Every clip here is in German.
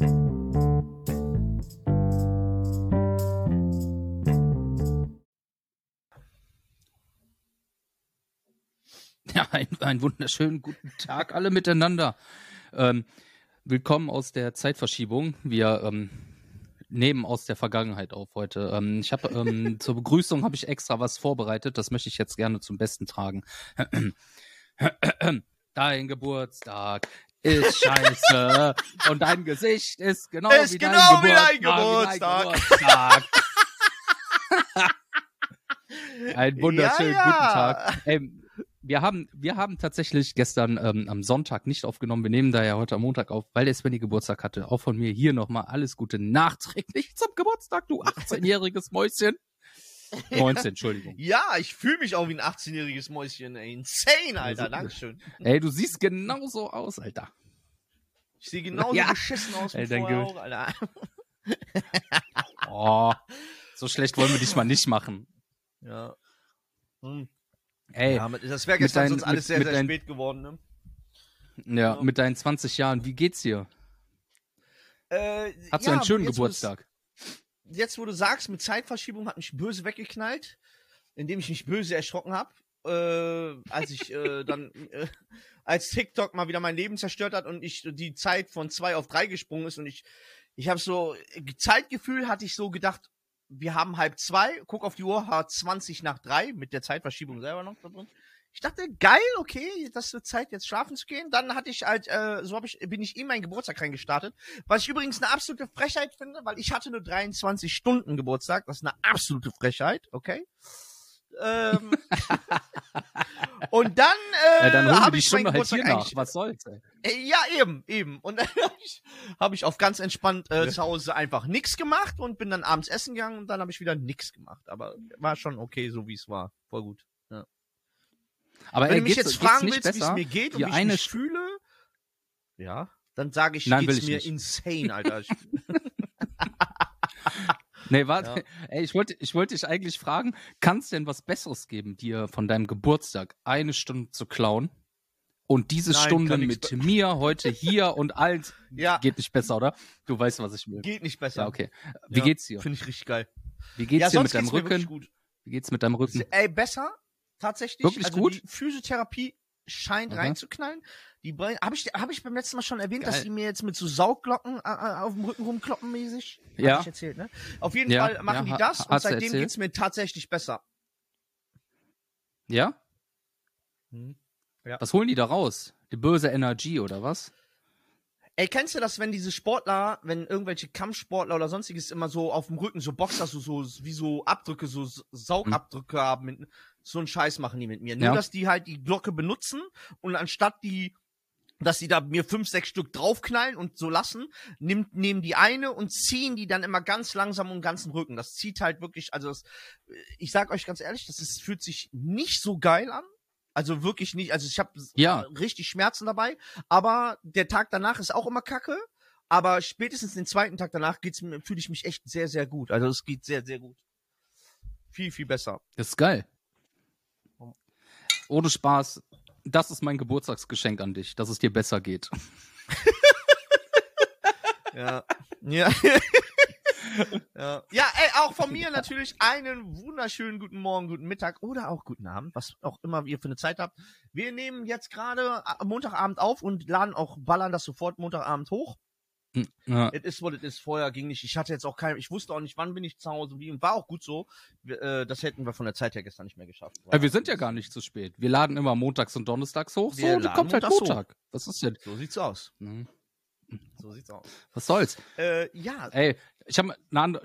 Ja, ein, einen wunderschönen guten Tag alle miteinander. Ähm, willkommen aus der Zeitverschiebung. Wir ähm, nehmen aus der Vergangenheit auf heute. Ähm, ich habe ähm, zur Begrüßung habe ich extra was vorbereitet. Das möchte ich jetzt gerne zum Besten tragen. Dein Geburtstag ist scheiße und dein Gesicht ist genau Ist wie genau wie dein dein Geburtstag. Geburtstag. Ein wunderschönen Ja, ja. guten Tag. Ey, wir haben, wir haben tatsächlich gestern ähm, am Sonntag nicht aufgenommen. Wir nehmen da ja heute am Montag auf, weil der Svenny Geburtstag hatte. Auch von mir hier nochmal alles Gute nachträglich zum Geburtstag, du 18-jähriges Mäuschen. 19, Entschuldigung. Ja, ich fühle mich auch wie ein 18-jähriges Mäuschen. Ey. Insane, Alter. Dankeschön. Ey, du siehst genauso aus, Alter. Ich sehe genauso Ja. beschissen aus wie Ey, dein vorher auch, Alter. Oh, so schlecht wollen wir dich mal nicht machen. Ja. Hm. Ey, ja, das wäre gestern deinen- sonst alles mit- sehr, mit sehr deinen- spät geworden, ne? ja, ja. mit deinen 20 Jahren, wie geht's dir? Äh, Hast ja, du einen schönen Geburtstag? Jetzt, wo du sagst, mit Zeitverschiebung hat mich böse weggeknallt, indem ich mich böse erschrocken habe, äh, als ich äh, dann, äh, als TikTok mal wieder mein Leben zerstört hat und ich die Zeit von zwei auf drei gesprungen ist und ich, ich habe so Zeitgefühl hatte ich so gedacht, wir haben halb zwei, guck auf die Uhr, hat 20 nach drei mit der Zeitverschiebung selber noch da drin. Ich dachte, geil, okay, das wird Zeit, jetzt schlafen zu gehen. Dann hatte ich halt, äh, so hab ich, bin ich in meinen Geburtstag reingestartet. Was ich übrigens eine absolute Frechheit finde, weil ich hatte nur 23 Stunden Geburtstag. Das ist eine absolute Frechheit, okay? Ähm, und dann, äh, Ja, dann holen wir hab die ich meinen Stunde halt Geburtstag nach. eigentlich- Was soll's, ey? äh, Ja, eben, eben. Und dann habe ich, hab ich auf ganz entspannt äh, zu Hause einfach nix gemacht und bin dann abends essen gegangen und dann habe ich wieder nix gemacht. Aber war schon okay, so wie es war. Voll gut. Aber Wenn ey, du mich jetzt fragen willst, wie es mir geht und wie ich eine mich fühle, ja, dann sage ich, Nein, geht's ich mir nicht. insane, Alter. Nee, warte. Ja. Ey, ich wollte, ich wollte dich eigentlich fragen, kann es denn was Besseres geben, dir von deinem Geburtstag eine Stunde zu klauen? Und diese Nein, Stunde mit mir heute hier und allen ja, geht nicht besser, oder? Du weißt, was ich will. geht nicht besser. Ja, okay. Wie Ja, geht's dir? Finde ich richtig geil. Wie geht's ja, dir mit deinem Rücken? gut. Wie geht's mit deinem Rücken? Ey, besser, tatsächlich. Wirklich also gut? Die Physiotherapie scheint Aha. reinzuknallen. Die habe ich, hab ich beim letzten Mal schon erwähnt, dass Geil. die mir jetzt mit so Saugglocken äh, äh, auf dem Rücken rumkloppen mäßig? Hab Ja. Ich erzählt, ne? Auf jeden Ja, Fall machen ja, die das und seitdem erzählt? geht's mir tatsächlich besser. Ja? Ja. Was holen die da raus? Die böse Energie oder was? Ey, kennst du das, wenn diese Sportler, wenn irgendwelche Kampfsportler oder sonstiges immer so auf dem Rücken, so Boxer, so, so wie so Abdrücke, so S- Saugabdrücke haben, mit, so einen Scheiß machen die mit mir. Nur, Ja. dass die halt die Glocke benutzen und anstatt die, dass die da mir fünf, sechs Stück draufknallen und so lassen, nimmt, nehmen die eine und ziehen die dann immer ganz langsam um den ganzen Rücken. Das zieht halt wirklich, also das, ich sag euch ganz ehrlich, das ist, fühlt sich nicht so geil an. Also wirklich nicht, also ich habe Ja. richtig Schmerzen dabei, aber der Tag danach ist auch immer kacke. Aber spätestens den zweiten Tag danach geht's mir, fühle ich mich echt sehr, sehr gut. Also es geht sehr, sehr gut. Viel, viel besser. Das ist geil. Ohne Spaß. Das ist mein Geburtstagsgeschenk an dich, dass es dir besser geht. Ja. ja. ja. Ja, ey, auch von mir natürlich einen wunderschönen guten Morgen, guten Mittag oder auch guten Abend, was auch immer ihr für eine Zeit habt. Wir nehmen jetzt gerade äh, Montagabend auf und laden auch, ballern das sofort Montagabend hoch. Ja. Es ist, was es ist. Vorher ging nicht. Ich hatte jetzt auch kein, ich wusste auch nicht, wann bin ich zu Hause, wie, war auch gut so. Äh, das hätten wir von der Zeit her gestern nicht mehr geschafft. Ja, wir sind ja gar nicht zu spät. Wir laden immer montags und donnerstags hoch. So, Wir und laden kommt halt montags hoch. Montag. Was ist denn? So sieht's aus. Mhm. So sieht's aus. Was soll's? Äh, ja, Ey, ich habe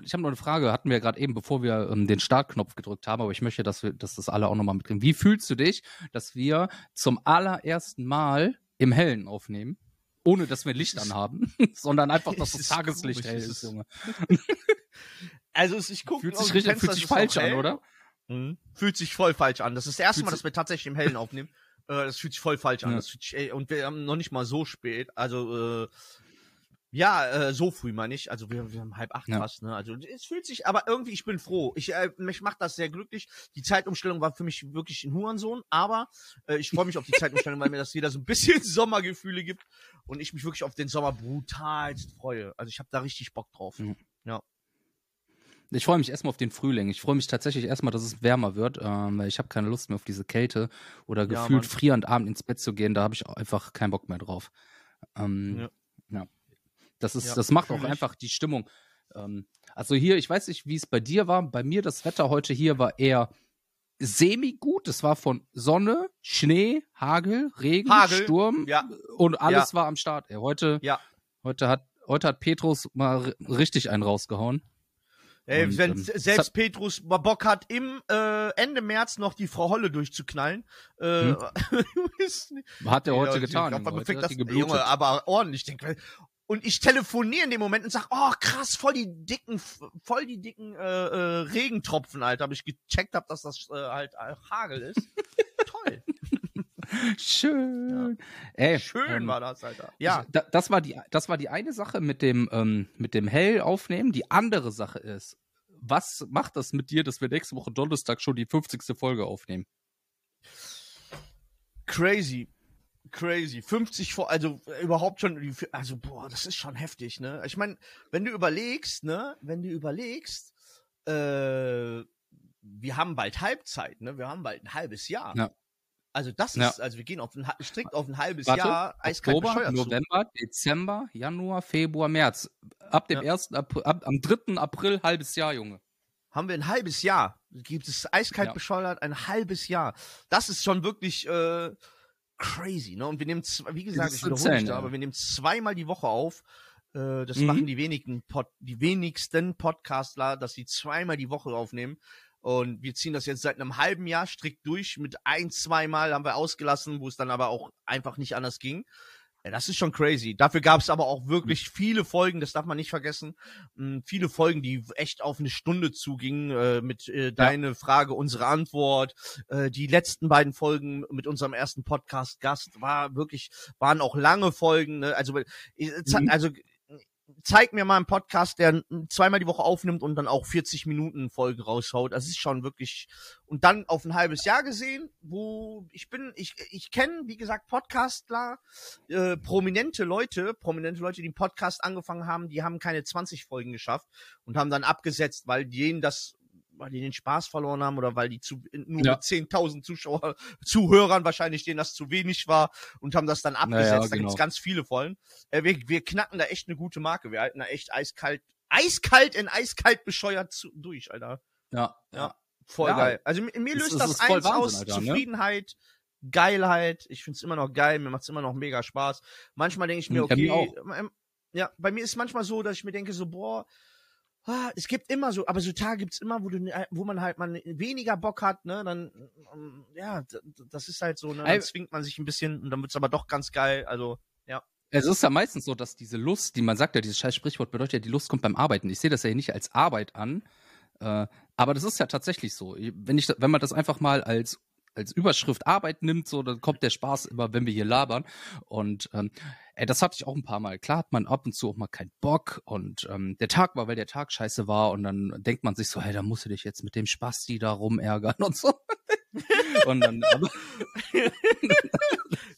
ich hab noch eine Frage. Hatten wir gerade eben, bevor wir ähm, den Startknopf gedrückt haben, aber ich möchte, dass wir, dass das alle auch nochmal mitkriegen. Wie fühlst du dich, dass wir zum allerersten Mal im Hellen aufnehmen? Ohne dass wir Licht anhaben, sondern einfach, dass Es das Tageslicht komisch, hell ist, Junge. also ich gucke Fühlt sich, richtig, fühlt sich falsch an, oder? Mhm. Fühlt sich voll falsch an. Das ist das erste Fühlt Mal, dass wir tatsächlich im Hellen aufnehmen. Äh, das fühlt sich voll falsch an. Ja. Sich, ey, und wir haben noch nicht mal so spät. Also, äh, Ja, äh, so früh meine ich. Also wir, wir haben halb acht Ja. fast, ne? Also es fühlt sich, aber irgendwie, ich bin froh. Ich, äh, mich macht das sehr glücklich. Die Zeitumstellung war für mich wirklich ein Hurensohn, aber äh, ich freue mich auf die Zeitumstellung, weil mir das wieder so ein bisschen Sommergefühle gibt und ich mich wirklich auf den Sommer brutalst freue. Also ich habe da richtig Bock drauf. Mhm. Ich freue mich erstmal auf den Frühling. Ich freue mich tatsächlich erstmal, dass es wärmer wird, ähm, weil ich habe keine Lust mehr auf diese Kälte oder Ja, gefühlt Mann. frierend abend ins Bett zu gehen. Da habe ich auch einfach keinen Bock mehr drauf. Ähm, ja. Ja. Das ist, Ja, das macht auch ich. einfach die Stimmung. Ähm, also hier, ich weiß nicht, wie es bei dir war. Bei mir das Wetter heute hier war eher semi gut. Es war von Sonne, Schnee, Hagel, Regen, Hagel, Sturm ja. und alles war am Start. Ey, heute, Ja. heute hat heute hat Petrus mal richtig einen rausgehauen. Ey, Und, wenn ähm, selbst Petrus mal Bock hat, im äh, Ende März noch die Frau Holle durchzuknallen. Äh, Hm. Hat er Ja, heute die getan. Befängt Heute hat das. Junge, aber ordentlich. Denk, und ich telefoniere in dem Moment und sag, oh krass, voll die dicken, voll die dicken äh, äh, Regentropfen, Alter. Hab ich gecheckt hab, dass das äh, halt äh, Hagel ist. Toll. Schön. Ey, Schön ähm, war das, Alter. Ja. Da, das, war die, das war die eine Sache mit dem, ähm, mit dem Hell aufnehmen. Die andere Sache ist, was macht das mit dir, dass wir nächste Woche Donnerstag schon die 50. Folge aufnehmen? Crazy. Crazy. 50 vor, also äh, überhaupt schon, also boah, das ist schon heftig, ne? Ich meine, wenn du überlegst, ne, wenn du überlegst, äh, wir haben bald Halbzeit, ne? Wir haben bald ein halbes Jahr. Ja. Also das Ja. ist, also wir gehen auf ein, strikt auf ein halbes Warte, Jahr eiskalt Oktober, bescheuert zu. November, Dezember, Januar, Februar, März. Ab dem Ja. 1. April, ab, am 3. April, halbes Jahr, Junge. haben wir ein halbes Jahr. Gibt es eiskalt Ja. bescheuert, ein halbes Jahr. Das ist schon wirklich äh, crazy, ne? Und wir nehmen, zwei, wie gesagt, ich wiederhole mich da, aber wir nehmen zweimal die Woche auf. Äh, das Mhm. machen die wenigen Pod, die wenigsten Podcastler, dass sie zweimal die Woche aufnehmen. Und wir ziehen das jetzt seit einem halben Jahr strikt durch. Mit ein, zweimal haben wir ausgelassen, wo es dann aber auch einfach nicht anders ging. Ja, das ist schon crazy. Dafür gab es aber auch wirklich viele Folgen, das darf man nicht vergessen. Mh, viele Folgen, die echt auf eine Stunde zugingen, äh, mit äh, deine Frage, unsere Antwort. Äh, die letzten beiden Folgen mit unserem ersten Podcast-Gast war wirklich, waren auch lange Folgen. Ne? Also, äh, Mhm. also zeig mir mal einen Podcast, der zweimal die Woche aufnimmt und dann auch 40 Minuten Folgen raushaut. Das ist schon wirklich und dann auf ein halbes Jahr gesehen, wo ich bin, ich ich kenne wie gesagt Podcastler, äh, prominente Leute, prominente Leute, die einen Podcast angefangen haben, die haben keine 20 Folgen geschafft und haben dann abgesetzt, weil denen das weil die den Spaß verloren haben oder weil die zu nur Ja. mit 10.000 Zuschauer Zuhörern wahrscheinlich denen das zu wenig war und haben das dann abgesetzt. Naja, Da gibt's genau. ganz viele Folgen. Äh, wir, wir knacken da echt eine gute Marke. Wir halten da echt eiskalt, eiskalt in eiskalt bescheuert zu, durch, Alter. Ja. Ja. Voll Ja. geil. Also mir, löst das ist voll eins Wahnsinn, aus. Alter, ne? Zufriedenheit, Geilheit. Ich find's immer noch geil. Mir macht's immer noch mega Spaß. Manchmal denke ich mir, okay, ähm, ja, bei mir ist manchmal so, dass ich mir denke so, boah, ah, es gibt immer so, aber so Tage gibt's immer, wo du, wo man halt mal weniger Bock hat, ne, dann, ähm, ja, das ist halt so, ne, dann zwingt man sich ein bisschen und dann wird's aber doch ganz geil, also, Es ist ja meistens so, dass diese Lust, die man sagt ja, dieses scheiß Sprichwort bedeutet ja, die Lust kommt beim Arbeiten. Ich sehe das ja nicht als Arbeit an, äh, aber das ist ja tatsächlich so. Wenn ich, wenn man das einfach mal als als Überschrift Arbeit nimmt, so, dann kommt der Spaß immer, wenn wir hier labern. Und ähm, ey, das hatte ich auch ein paar Mal. Klar hat man ab und zu auch mal keinen Bock und ähm, der Tag war, weil der Tag scheiße war und dann denkt man sich so, hey, da musst du dich jetzt mit dem Spasti da rumärgern und so. und dann, aber,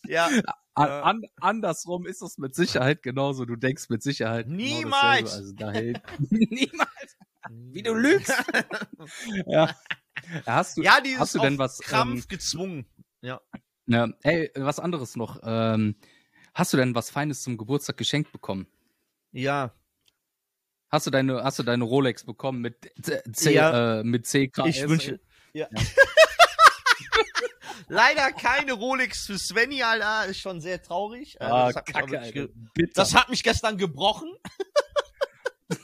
ja, An, Ja. an, andersrum ist es mit Sicherheit genauso. Du denkst mit Sicherheit genau Niemals! Also daher, niemals. Wie du lügst. ja. Hast du, ja, hast du denn was? Krampf Ähm, gezwungen. ja, ey, was anderes noch. Ähm, hast du denn was Feines zum Geburtstag geschenkt bekommen? Ja, Hast du deine, hast du deine Rolex bekommen mit C, Ja. äh, mit CKS? Ich wünsche. Ja. Leider keine Rolex für Svenny, Alter. Ist schon sehr traurig. Also, Ah, das, hat Kacke, das hat mich gestern gebrochen.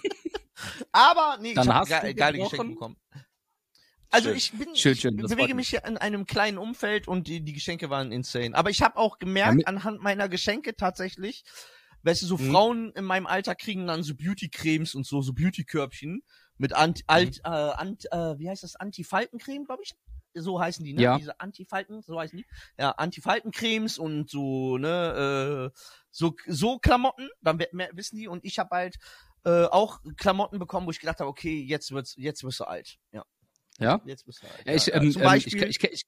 Aber nee, Dann ich habe ge geile gebrochen? Geschenke bekommen. Also Schön. ich bin, Schön, ich schön, das bewege mich hier in einem kleinen Umfeld und die, die Geschenke waren insane. Aber ich habe auch gemerkt Ja, anhand meiner Geschenke tatsächlich, weißt du, so Mhm. Frauen in meinem Alter kriegen dann so Beauty-Cremes und so, so Beauty-Körbchen mit Ant, Mhm. alt, äh, ant, äh, wie heißt das, Anti-Faltencreme, glaube ich. so heißen die, ne? Ja. Diese Antifalten, so heißen die. Ja, Antifaltencremes und so, ne, äh, so, so Klamotten, dann wissen die und ich habe halt äh, auch Klamotten bekommen, wo ich gedacht habe, okay, jetzt wird's, jetzt wirst du alt. Ja, Ja? jetzt bist du alt. Ja, ich, ja, ähm, zum ähm, Beispiel, ich, ich, ich,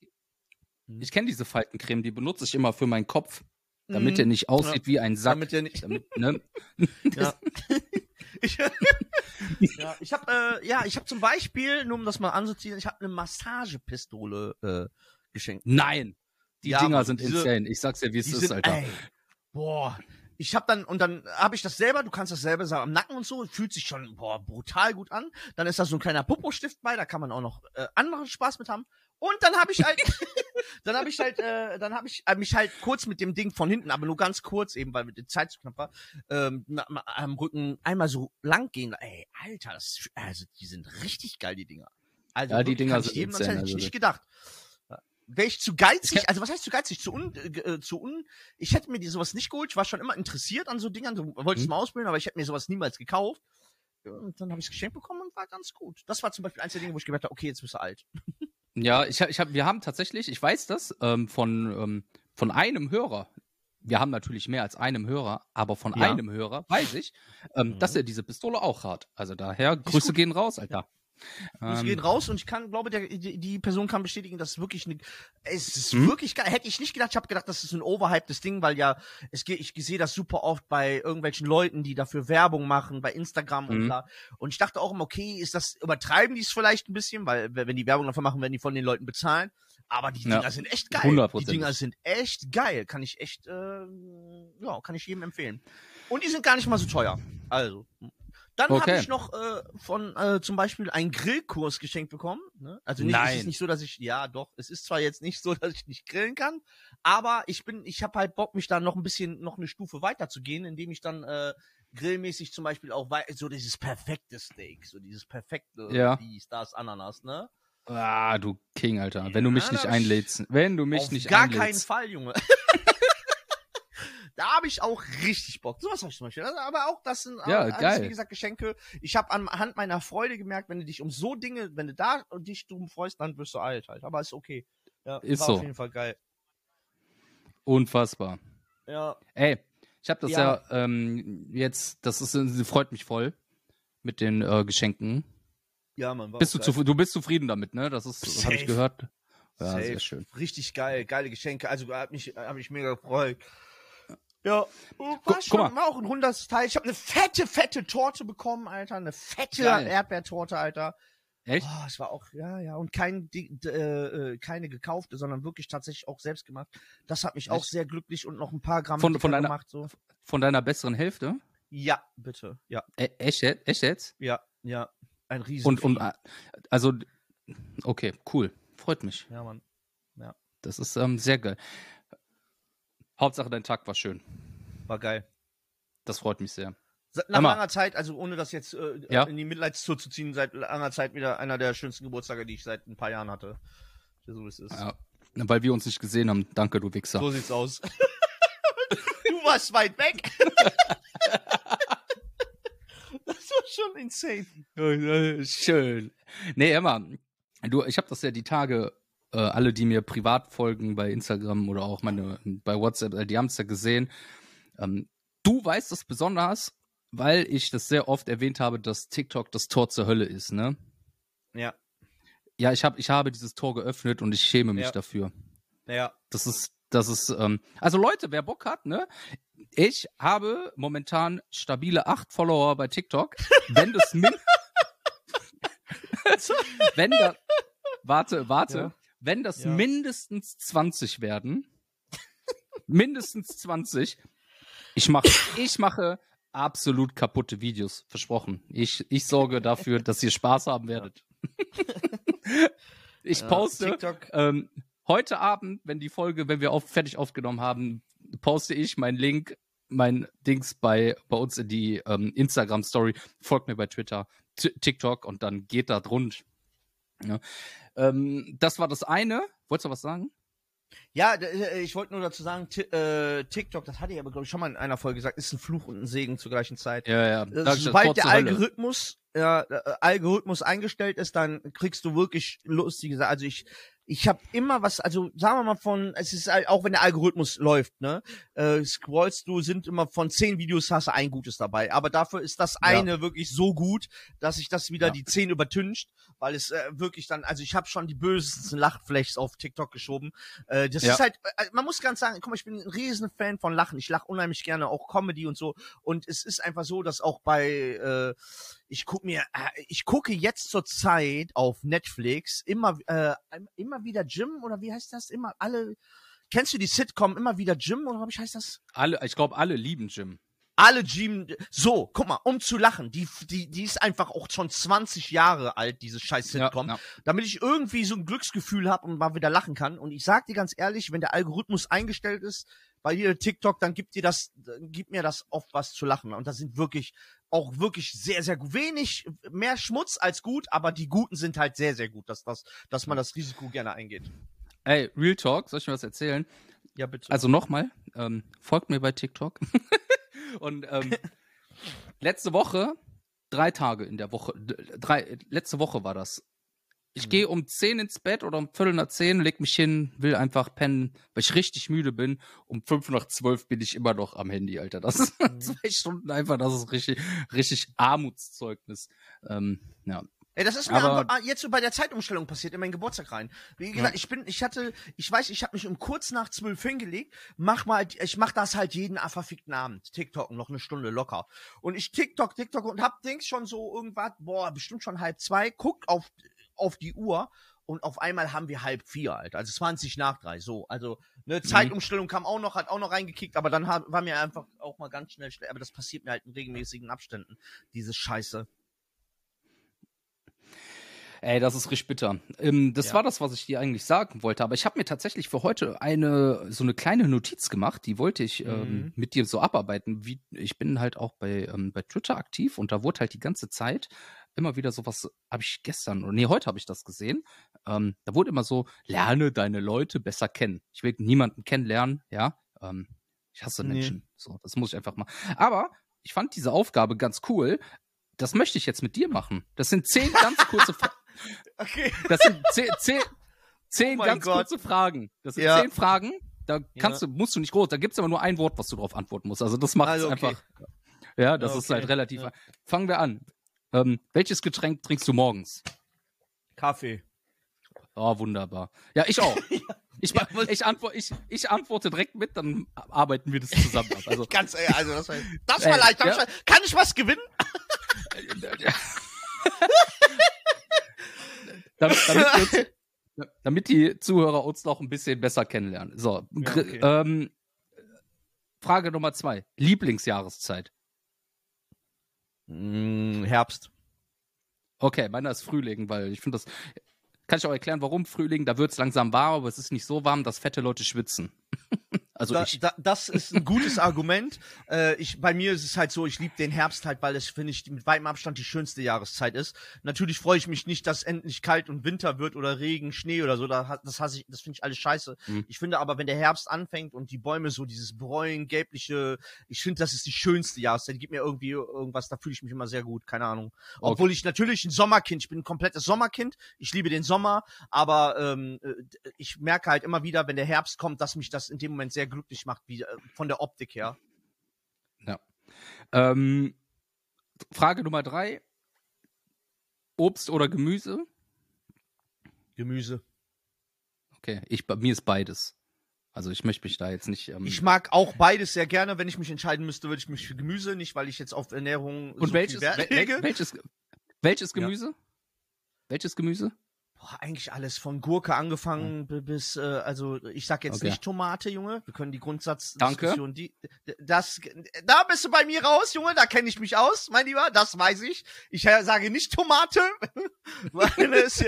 Hm. ich kenne diese Faltencreme, die benutze ich immer für meinen Kopf, damit Mhm. der nicht aussieht wie ein Sack. damit der nicht, Damit, ne? Ja. ich ja, ich habe äh, ja, ich habe zum Beispiel, nur um das mal anzuziehen, ich habe eine Massagepistole äh, geschenkt. Nein! Die Ja, Dinger sind diese- insane. Ich sag's dir, wie es ist, Alter. Ey, boah. Ich habe dann und dann habe ich das selber, du kannst das selber sagen, am Nacken und so, fühlt sich schon boah, brutal gut an. Dann ist da so ein kleiner Popo-Stift bei, da kann man auch noch äh, anderen Spaß mit haben. Und dann habe ich halt dann habe ich halt äh, dann habe ich äh, mich halt kurz mit dem Ding von hinten, aber nur ganz kurz eben, weil mit der Zeit zu knapp war, ähm, am Rücken einmal so lang gehen. Ey, Alter, das, also die sind richtig geil die Dinger. Also Ja, die Dinger kann ich sind jedem erzählen, hätte ich also nicht gedacht. Wäre ich zu geizig, also was heißt zu geizig? Zu un, äh, zu un, ich hätte mir sowas nicht geholt, ich war schon immer interessiert an so Dingern, so, wollte es Mhm. mal ausbilden, aber ich hätte mir sowas niemals gekauft. Und dann habe ich es geschenkt bekommen und war ganz gut. Das war zum Beispiel eins der Dinge, wo ich gemerkt habe, okay, jetzt bist du alt. Ja, ich hab, ich hab, wir haben tatsächlich, ich weiß das, ähm, von, ähm, von einem Hörer. Wir haben natürlich mehr als einem Hörer, aber von Ja. einem Hörer weiß ich, ähm, Mhm. dass er diese Pistole auch hat. Also daher, Grüße gehen raus, Alter. Ich Ähm, gehe raus und ich kann, glaube, der, die, die Person kann bestätigen, dass es wirklich eine, es ist Mhm. wirklich geil. Hätte ich nicht gedacht, ich habe gedacht, das ist ein overhypedes Ding, weil ja, es geht, ich sehe das super oft bei irgendwelchen Leuten, die dafür Werbung machen, bei Instagram und Mhm. bla. Und ich dachte auch immer, okay, ist das, übertreiben die es vielleicht ein bisschen, weil, wenn die Werbung dafür machen, werden die von den Leuten bezahlen. Aber die Ja. Dinger sind echt geil. 100%. Die Dinger sind echt geil. Kann ich echt, äh, ja, kann ich jedem empfehlen. Und die sind gar nicht mal so teuer. Also. Dann Okay. habe ich noch äh, von äh, zum Beispiel einen Grillkurs geschenkt bekommen. Ne? Also nicht, es Nein. ist nicht so, dass ich, ja doch, es ist zwar jetzt nicht so, dass ich nicht grillen kann, aber ich bin, ich habe halt Bock, mich da noch ein bisschen, noch eine Stufe weiter zu gehen, indem ich dann äh, grillmäßig zum Beispiel auch so dieses perfekte Steak, so dieses perfekte Ja. dies, das, Ananas, ne? Ah, du King, Alter. Wenn du mich Ja, nicht einlädst. Wenn du mich Auf nicht gar einlädst. keinen Fall, Junge. da habe ich auch richtig Bock. Sowas habe ich zum Beispiel. Das- Aber auch das sind Ja, alles, geil. wie gesagt, Geschenke. Ich habe anhand meiner Freude gemerkt, wenn du dich um so Dinge, wenn du da dich drum freust, dann wirst du alt halt. Aber ist okay. Ja, Ist war so. auf jeden Fall geil. Unfassbar. Ja, Ey, ich habe das ja, Ja. ähm, jetzt, das ist, äh, freut mich voll mit den äh, Geschenken. ja, man. War Bist du, zu, du bist zufrieden damit, ne? Das ist, habe ich gehört. Ja, Safe. sehr schön. Richtig geil, geile Geschenke. Also hat mich, hat mich mega gefreut. Ja, oh, Gu- war, guck schon, mal. war auch ein hundertstes Teil. Ich habe eine fette, fette Torte bekommen, Alter. Eine fette Geil. Erdbeertorte, Alter. Echt? Oh, es war auch, ja, ja, und kein, äh, äh, keine gekaufte, sondern wirklich tatsächlich auch selbst gemacht. Das hat mich auch Echt? sehr glücklich und noch ein paar Gramm Von- von deiner- gemacht. So. Von deiner besseren Hälfte? Ja, bitte. Ja, E echt, jetzt? echt jetzt? ja, ja. Ein riesen Und, und, äh, also, okay, cool. Freut mich. Ja, Mann. Das ist ähm, sehr geil. Hauptsache, dein Tag war schön. War geil. Das freut mich sehr. Seit- Nach Hammer. langer Zeit, also ohne das jetzt äh, Ja. in die Mitleidstour zu ziehen, seit langer Zeit wieder einer der schönsten Geburtstage, die ich seit ein paar Jahren hatte. So wie es ist. Ja, weil wir uns nicht gesehen haben. Danke, du Wichser. So sieht's aus. du warst weit weg. das war schon insane. Schön. Nee, Emma, du, ich habe das ja die Tage, äh, alle, die mir privat folgen bei Instagram oder auch meine bei WhatsApp, äh, die haben es ja gesehen. Ähm, du weißt es besonders, weil ich das sehr oft erwähnt habe, dass TikTok das Tor zur Hölle ist, ne? Ja, Ja, ich habe ich habe dieses Tor geöffnet und ich schäme mich Ja. dafür. ja. Das ist, das ist, ähm, also Leute, wer Bock hat, ne? Ich habe momentan stabile acht Follower bei TikTok. Wenn das wenn da, warte, warte, Ja. Wenn das Ja. mindestens 20 werden, mindestens 20, ich mache, ich mache absolut kaputte Videos, versprochen. Ich, ich sorge dafür, dass ihr Spaß haben werdet. ich poste, ähm, heute Abend, wenn die Folge, wenn wir auf, fertig aufgenommen haben, poste ich meinen Link, mein Dings bei, bei uns in die ähm, Instagram-Story. Folgt mir bei Twitter, TikTok und dann geht da rund. Ja. Ähm, das war das eine. Wolltest du was sagen? Ja, äh, ich wollte nur dazu sagen, äh, TikTok, das hatte ich aber, glaube ich, schon mal in einer Folge gesagt, ist ein Fluch und ein Segen zur gleichen Zeit. Ja, ja. Äh, ich, Sobald der. Algorithmus, ja, äh, Algorithmus eingestellt ist, dann kriegst du wirklich lustige Sachen. Also ich ich habe immer was, also sagen wir mal von, es ist halt, auch wenn der Algorithmus läuft, ne, äh, scrollst du, sind immer von zehn Videos hast du ein Gutes dabei. Aber dafür ist das eine ja. wirklich so gut, dass ich das wieder ja. die zehn übertüncht, weil es äh, wirklich dann, also ich habe schon die bösesten Lachflächs auf TikTok geschoben. Äh, das ja. ist halt, äh, man muss ganz sagen, guck mal, ich bin ein riesen Fan von Lachen. Ich lache unheimlich gerne, auch Comedy und so. Und es ist einfach so, dass auch bei, äh, ich guck mir, äh, ich gucke jetzt zur Zeit auf Netflix immer, äh, immer wieder Jim oder wie heißt das? Immer alle. Kennst du die Sitcom immer wieder Jim oder wie heißt das? Alle, ich glaube, alle lieben Jim. Alle Jim, so, guck mal, um zu lachen, die, die, die ist einfach auch schon 20 Jahre alt, diese scheiß Sitcom, ja, ja. damit ich irgendwie so ein Glücksgefühl habe und mal wieder lachen kann. Und ich sag dir ganz ehrlich, wenn der Algorithmus eingestellt ist, bei dir TikTok, dann gibt dir das, gibt mir das oft was zu lachen. Und das sind wirklich auch wirklich sehr, sehr gut. Wenig, mehr Schmutz als gut, aber die Guten sind halt sehr, sehr gut, dass, das, dass man das Risiko gerne eingeht. Ey, Real Talk, soll ich mir was erzählen? Ja, bitte. Also nochmal, ähm, folgt mir bei TikTok. Und ähm, letzte Woche, drei Tage in der Woche, drei, letzte Woche war das. Ich mhm. gehe um 10 ins Bett oder um Viertel nach 10, leg mich hin, will einfach pennen, weil ich richtig müde bin. Um 5 nach 12 bin ich immer noch am Handy, Alter. Das ist mhm. zwei Stunden einfach, das ist richtig, richtig Armutszeugnis. Ähm, ja. Ey, das ist mir aber, ah, jetzt so bei der Zeitumstellung passiert, in meinen Geburtstag rein. Wie gesagt, ja. ich bin, ich hatte, ich weiß, ich habe mich um kurz nach zwölf hingelegt, mach mal, ich mach das halt jeden verfickten Abend, TikTok noch eine Stunde locker. Und ich TikTok, TikTok und hab Dings schon so irgendwas, boah, bestimmt schon halb zwei, guck auf auf die Uhr und auf einmal haben wir halb vier, Alter. Also 20 nach drei, so. Also, ne, mhm. Zeitumstellung kam auch noch, hat auch noch reingekickt, aber dann war mir einfach auch mal ganz schnell. Aber das passiert mir halt in regelmäßigen Abständen, diese Scheiße. Ey, das ist richtig bitter. Ähm, das ja. war das, was ich dir eigentlich sagen wollte. Aber ich habe mir tatsächlich für heute eine so eine kleine Notiz gemacht. Die wollte ich ähm, mhm. ähm, mit dir so abarbeiten. Wie ich bin halt auch bei ähm, bei Twitter aktiv und da wurde halt die ganze Zeit immer wieder sowas, habe ich gestern, oder nee, heute habe ich das gesehen. Ähm, da wurde immer so, lerne deine Leute besser kennen. Ich will niemanden kennenlernen, ja. Ähm, ich hasse nee. Menschen. So, das muss ich einfach mal. Aber ich fand diese Aufgabe ganz cool. Das möchte ich jetzt mit dir machen. Das sind zehn ganz kurze Fragen. okay. Das sind zehn, zehn, zehn oh ganz Gott. kurze Fragen. Das sind ja. zehn Fragen. Da kannst ja. du, musst du nicht groß, da gibt's aber nur ein Wort, was du darauf antworten musst. Also das macht also, okay. einfach. Ja, das okay. ist halt relativ. Ja. Fangen wir an. Ähm, welches Getränk trinkst du morgens? Kaffee. Oh, wunderbar. Ja, ich auch. Ich, ja, ich, antwort, ich, ich, antworte direkt mit, dann arbeiten wir das zusammen ab. Also, Ganz, also das, war, das war äh, leicht. Ja. Kann ich was gewinnen? damit, damit, jetzt, damit, die Zuhörer uns noch ein bisschen besser kennenlernen. So, ja, okay. ähm, Frage Nummer zwei. Lieblingsjahreszeit. Mm, Herbst. Okay, meiner ist Frühling, weil ich finde das. Kann ich auch erklären, warum Frühling? Da wird es langsam warm, aber es ist nicht so warm, dass fette Leute schwitzen. Also da. Da, das ist ein gutes Argument. Äh, ich, bei mir ist es halt so, ich liebe den Herbst halt, weil es, finde ich, mit weitem Abstand die schönste Jahreszeit ist. Natürlich freue ich mich nicht, dass endlich kalt und Winter wird oder Regen, Schnee oder so. Das hasse ich, das finde ich alles scheiße. Mhm. Ich finde aber, wenn der Herbst anfängt und die Bäume so dieses bräun, gelbliche, ich finde, das ist die schönste Jahreszeit. Gibt mir irgendwie irgendwas, da fühle ich mich immer sehr gut, keine Ahnung. Obwohl okay. ich natürlich ein Sommerkind, ich bin ein komplettes Sommerkind. Ich liebe den Sommer, aber ähm, äh, ich merke halt immer wieder, wenn der Herbst kommt, dass mich das in dem Moment sehr sehr glücklich macht, wie, äh, von der Optik her. Ja. Ähm, Frage Nummer drei. Obst oder Gemüse? Gemüse. Okay, ich, bei mir ist beides. Also ich möchte mich da jetzt nicht. Ähm ich mag auch beides sehr gerne. Wenn ich mich entscheiden müsste, würde ich mich für Gemüse, nicht weil ich jetzt auf Ernährung Und so welches, wel welches, welches Gemüse? Ja. Welches Gemüse? Boah, eigentlich alles von Gurke angefangen ja. bis, äh, also ich sag jetzt okay. nicht Tomate, Junge. Wir können die Grundsatzdiskussion, die, das, da bist du bei mir raus, Junge. Da kenne ich mich aus, mein Lieber. Das weiß ich. Ich sage nicht Tomate, weil es,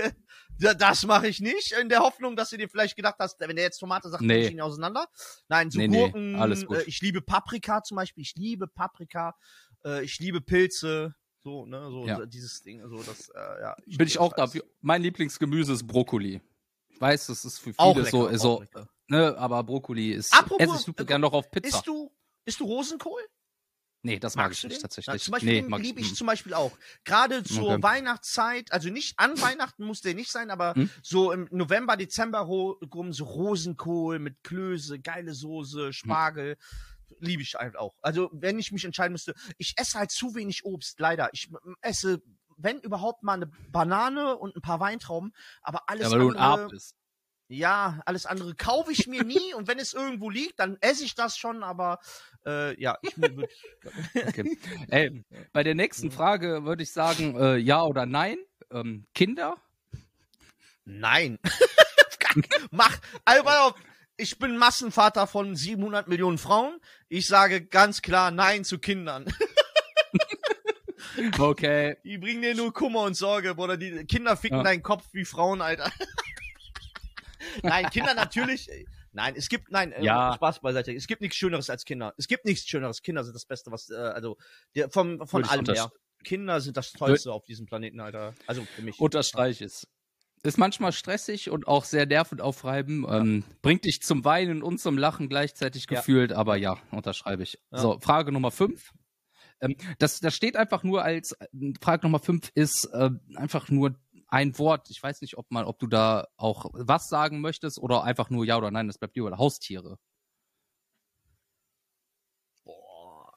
das mache ich nicht in der Hoffnung, dass du dir vielleicht gedacht hast, wenn der jetzt Tomate sagt, nee. ich ihn auseinander. Nein, so nee, Gurken. Nee, alles gut. Äh, ich liebe Paprika zum Beispiel. Ich liebe Paprika. Äh, ich liebe Pilze. So, ne, so ja. dieses Ding, so das, äh, ja. Ich Bin ich auch da. Mein Lieblingsgemüse ist Brokkoli. Ich weiß, das ist für viele lecker, so, so ne, aber Brokkoli ist, Apropos, esse ich super gerne noch auf Pizza. Isst du, isst du Rosenkohl? Nee, das mag Magst ich nicht den? tatsächlich. Ja, zum Beispiel nee, liebe ich zum Beispiel auch. Gerade zur Okay. Weihnachtszeit, also nicht an Weihnachten muss der nicht sein, aber Hm? so im November, Dezember rum so Rosenkohl mit Klöße, geile Soße, Spargel. Liebe ich halt auch. Also, wenn ich mich entscheiden müsste, ich esse halt zu wenig Obst, leider. Ich esse, wenn überhaupt mal eine Banane und ein paar Weintrauben, aber alles Ja, weil du ein andere. Arp bist. Ja, alles andere kaufe ich mir nie und wenn es irgendwo liegt, dann esse ich das schon, aber äh, ja, ich Okay. Ey, bei der nächsten Frage würde ich sagen, äh, ja oder nein. Ähm, Kinder? Nein. Mach, also, auf, ich bin Massenvater von 700 Millionen Frauen. Ich sage ganz klar Nein zu Kindern. Okay. Die bringen dir nur Kummer und Sorge, Bruder. Die Kinder ficken Ja. deinen Kopf wie Frauen, Alter. nein, Kinder natürlich. ey. Nein, es gibt, nein, äh, Ja. Spaß beiseite. Es gibt nichts Schöneres als Kinder. Es gibt nichts Schöneres. Kinder sind das Beste, was, äh, also, der, vom, von Würde allem her. Kinder sind das Tollste auf diesem Planeten, Alter. Also für mich. Unterstreiche es. Ist manchmal stressig und auch sehr nervend aufreiben. Ähm, bringt dich zum Weinen und zum Lachen gleichzeitig Ja. gefühlt, aber ja, unterschreibe ich. Ja. So, Frage Nummer fünf. Ähm, das, das steht einfach nur als, Frage Nummer fünf ist äh, einfach nur ein Wort. Ich weiß nicht, ob man, ob du da auch was sagen möchtest oder einfach nur ja oder nein, das bleibt dir über Haustiere. Boah.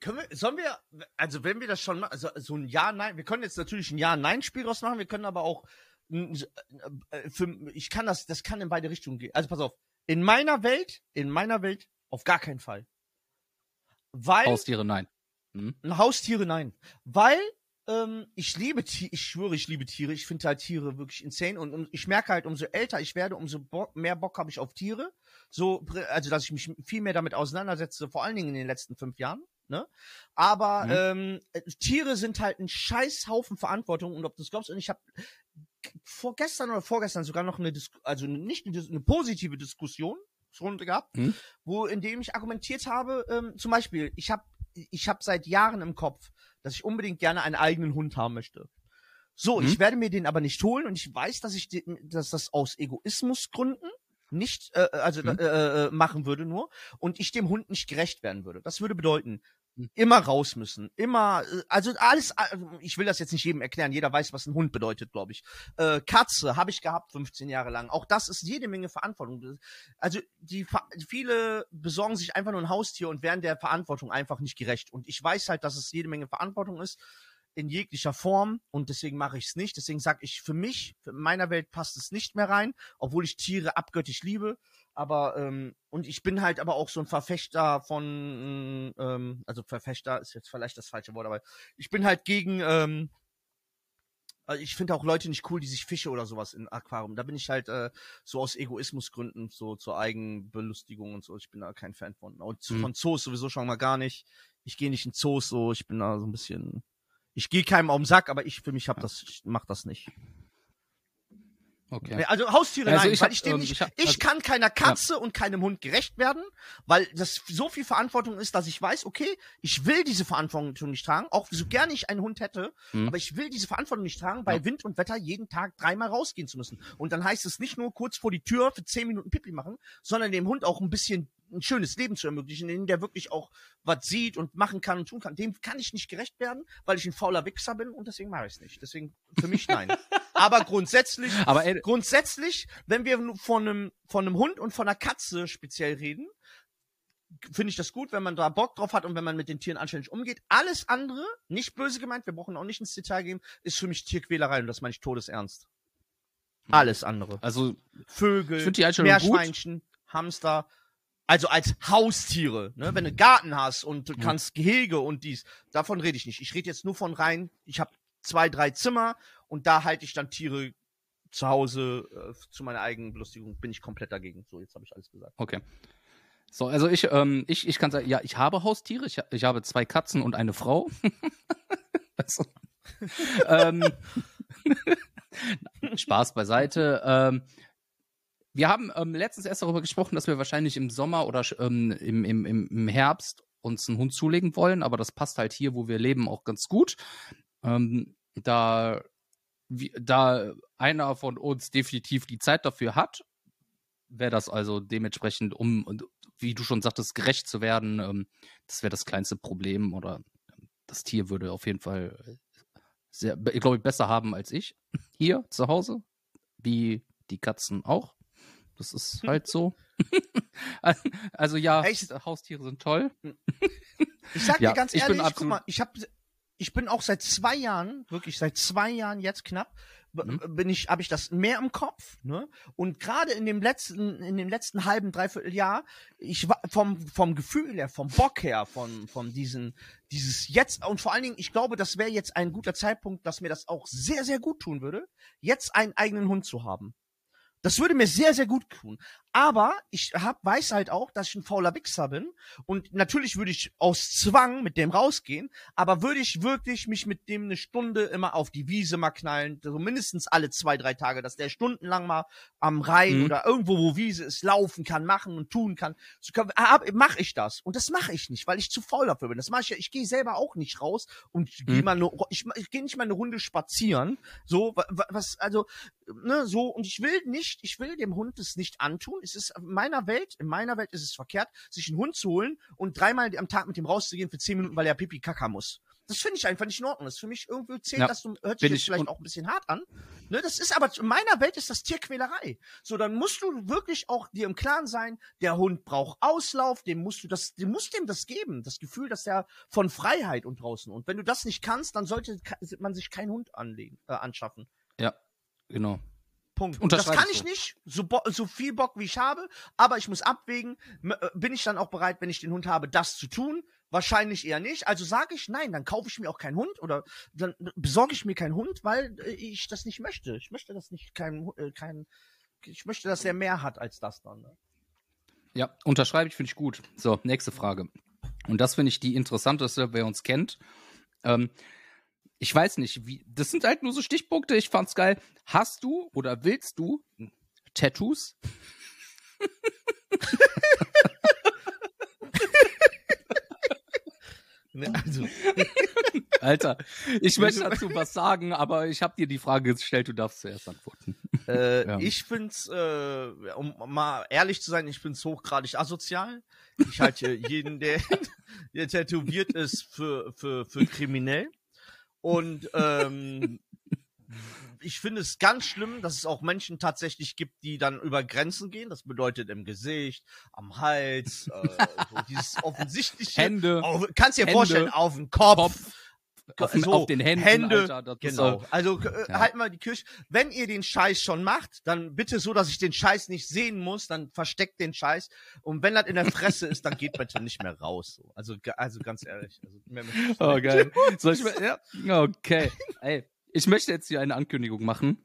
Können wir, sollen wir, also wenn wir das schon machen, also so ein Ja-Nein, wir können jetzt natürlich ein Ja-Nein-Spiel draus machen, wir können aber auch, für, ich kann das, das kann in beide Richtungen gehen. Also pass auf, in meiner Welt, in meiner Welt, auf gar keinen Fall. Weil, Haustiere, nein. Hm? Haustiere, nein. Weil, ähm, ich liebe Tiere, ich schwöre, ich liebe Tiere. Ich finde halt Tiere wirklich insane und, und ich merke halt, umso älter ich werde, umso Bock, mehr Bock habe ich auf Tiere. So, also dass ich mich viel mehr damit auseinandersetze, vor allen Dingen in den letzten fünf Jahren. Ne? Aber Mhm. ähm, äh, Tiere sind halt ein Scheißhaufen Verantwortung und ob du es glaubst, und ich habe vorgestern oder vorgestern sogar noch eine, Dis also nicht eine, eine positive Diskussionsrunde gehabt, Mhm. wo in dem ich argumentiert habe, ähm, zum Beispiel, ich habe ich habe seit Jahren im Kopf, dass ich unbedingt gerne einen eigenen Hund haben möchte. So, Mhm. ich werde mir den aber nicht holen und ich weiß, dass ich den, dass das aus Egoismusgründen nicht äh, also Mhm. äh, äh, machen würde nur und ich dem Hund nicht gerecht werden würde. Das würde bedeuten. Immer raus müssen, immer äh, also alles äh, ich will das jetzt nicht jedem erklären, jeder weiß, was ein Hund bedeutet, glaube ich. Äh, Katze habe ich gehabt 15 Jahre lang. Auch das ist jede Menge Verantwortung. Also die viele besorgen sich einfach nur ein Haustier und werden der Verantwortung einfach nicht gerecht und ich weiß halt, dass es jede Menge Verantwortung ist in jeglicher Form und deswegen mache ich es nicht. Deswegen sage ich, für mich, in meiner Welt passt es nicht mehr rein, obwohl ich Tiere abgöttisch liebe. Aber, ähm, und ich bin halt aber auch so ein Verfechter von, ähm, also Verfechter ist jetzt vielleicht das falsche Wort, aber ich bin halt gegen, ähm, also ich finde auch Leute nicht cool, die sich Fische oder sowas in Aquarium. Da bin ich halt äh, so aus Egoismusgründen, so zur Eigenbelustigung und so. Ich bin da kein Fan von. Und Mhm. von Zoos sowieso schon mal gar nicht. Ich gehe nicht in Zoos so. Ich bin da so ein bisschen. Ich gehe keinem auf den Sack, aber ich für mich hab das, ich mach das nicht. Okay. Also Haustiere Also nein, ich weil hab, ich dem ähm, nicht, ich hab- ich also- kann keiner Katze und keinem Hund gerecht werden, weil das so viel Verantwortung ist, dass ich weiß, okay, ich will diese Verantwortung nicht tragen, auch so gerne ich einen Hund hätte, Mhm. aber ich will diese Verantwortung nicht tragen, bei Ja. Wind und Wetter jeden Tag dreimal rausgehen zu müssen. Und dann heißt es nicht nur kurz vor die Tür für zehn Minuten Pipi machen, sondern dem Hund auch ein bisschen ein schönes Leben zu ermöglichen, in dem der wirklich auch was sieht und machen kann und tun kann. Dem kann ich nicht gerecht werden, weil ich ein fauler Wichser bin und deswegen mache ich es nicht. Deswegen für mich nein. aber grundsätzlich Aber ey, Grundsätzlich, wenn wir von einem, von einem Hund und von einer Katze speziell reden, finde ich das gut, wenn man da Bock drauf hat und wenn man mit den Tieren anständig umgeht. Alles andere, nicht böse gemeint, wir brauchen auch nicht ins Detail gehen, ist für mich Tierquälerei und das meine ich todesernst. Alles andere. also Vögel. Meerschweinchen, Hamster, also als Haustiere, ne? wenn du Garten hast und du kannst Gehege und dies, davon rede ich nicht. Ich rede jetzt nur von rein, ich habe zwei, drei Zimmer und da halte ich dann Tiere zu Hause äh, zu meiner eigenen Belustigung, bin ich komplett dagegen. So, jetzt habe ich alles gesagt. Okay. So, also ich, ähm, ich, ich kann sagen, ja, ich habe Haustiere. Ich, ich habe zwei Katzen und eine Frau. also, ähm, Spaß beiseite. Ähm, wir haben ähm, letztens erst darüber gesprochen, dass wir wahrscheinlich im Sommer oder ähm, im, im, im Herbst uns einen Hund zulegen wollen, aber das passt halt hier, wo wir leben, auch ganz gut. Ähm, da, da einer von uns definitiv die Zeit dafür hat, wäre das also dementsprechend um wie du schon sagtest, gerecht zu werden, ähm, das wäre das kleinste Problem oder ähm, das Tier würde auf jeden Fall sehr, glaube ich, besser haben als ich hier zu Hause, wie die Katzen auch. Das ist halt so. also ja, Echt? Haustiere sind toll. Ich sag ja, dir ganz ehrlich, guck mal, ich habe ich bin auch seit zwei Jahren, wirklich seit zwei Jahren jetzt knapp, mhm. bin ich, habe ich das mehr im Kopf, ne? Und gerade in dem letzten, in dem letzten halben, dreiviertel Jahr, ich war vom, vom Gefühl her, vom Bock her, von, von diesen, dieses jetzt, und vor allen Dingen, ich glaube, das wäre jetzt ein guter Zeitpunkt, dass mir das auch sehr, sehr gut tun würde, jetzt einen eigenen Hund zu haben. Das würde mir sehr, sehr gut tun. Aber ich hab, weiß halt auch, dass ich ein fauler Wichser bin. Und natürlich würde ich aus Zwang mit dem rausgehen. Aber würde ich wirklich mich mit dem eine Stunde immer auf die Wiese mal knallen, so mindestens alle zwei, drei Tage, dass der stundenlang mal am Rhein mhm. oder irgendwo, wo Wiese ist, laufen kann, machen und tun kann. So mache ich das. Und das mache ich nicht, weil ich zu faul dafür bin. Das mache ich ja, ich gehe selber auch nicht raus und mhm. gehe mal eine, ich, ich gehe nicht mal eine Runde spazieren. So, was, also, ne, so, und ich will nicht, ich will dem Hund es nicht antun es ist in meiner Welt, in meiner Welt ist es verkehrt, sich einen Hund zu holen und dreimal am Tag mit dem rauszugehen für zehn Minuten, weil er Pipi Kaka muss. Das finde ich einfach nicht in Ordnung. Das ist für mich irgendwie zählt, ja, dass du, hört sich jetzt vielleicht auch ein bisschen hart an. Ne, das ist aber, in meiner Welt ist das Tierquälerei. So, dann musst du wirklich auch dir im Klaren sein, der Hund braucht Auslauf, dem musst du das, dem musst dem das geben. Das Gefühl, dass er von Freiheit und draußen. Und wenn du das nicht kannst, dann sollte man sich keinen Hund anlegen, äh, anschaffen. Ja, genau. Punkt. Und das kann ich so. nicht, so, so viel Bock wie ich habe, aber ich muss abwägen, äh, bin ich dann auch bereit, wenn ich den Hund habe, das zu tun? Wahrscheinlich eher nicht. Also sage ich, nein, dann kaufe ich mir auch keinen Hund oder dann besorge ich mir keinen Hund, weil äh, ich das nicht möchte. Ich möchte das nicht, kein, äh, kein, ich möchte, dass er mehr hat als das dann. Ne? Ja, unterschreibe ich, finde ich gut. So, nächste Frage. Und das finde ich die interessanteste, wer uns kennt. Ähm, ich weiß nicht, wie, das sind halt nur so Stichpunkte, ich fand's geil. Hast du oder willst du Tattoos? Ne, also. Alter, ich möchte dazu was sagen, aber ich habe dir die Frage gestellt, du darfst zuerst antworten. Äh, ja. Ich find's, äh, um mal ehrlich zu sein, ich find's hochgradig asozial. Ich halte jeden, der, der tätowiert ist, für, für, für kriminell. Und ähm, ich finde es ganz schlimm, dass es auch Menschen tatsächlich gibt, die dann über Grenzen gehen. Das bedeutet im Gesicht, am Hals, äh, so dieses offensichtliche. Hände. Auf, kannst dir Hände, vorstellen, auf dem Kopf. Kopf auf, so, auf den Händen, Hände, Alter, genau. Also äh, ja. halt mal die Kirche. Wenn ihr den Scheiß schon macht, dann bitte so, dass ich den Scheiß nicht sehen muss, dann versteckt den Scheiß. Und wenn das in der Fresse ist, dann geht bitte nicht mehr raus. So. Also, also ganz ehrlich. Also, mehr oh, geil. Soll ich mal, ja? Okay. Ey, ich möchte jetzt hier eine Ankündigung machen.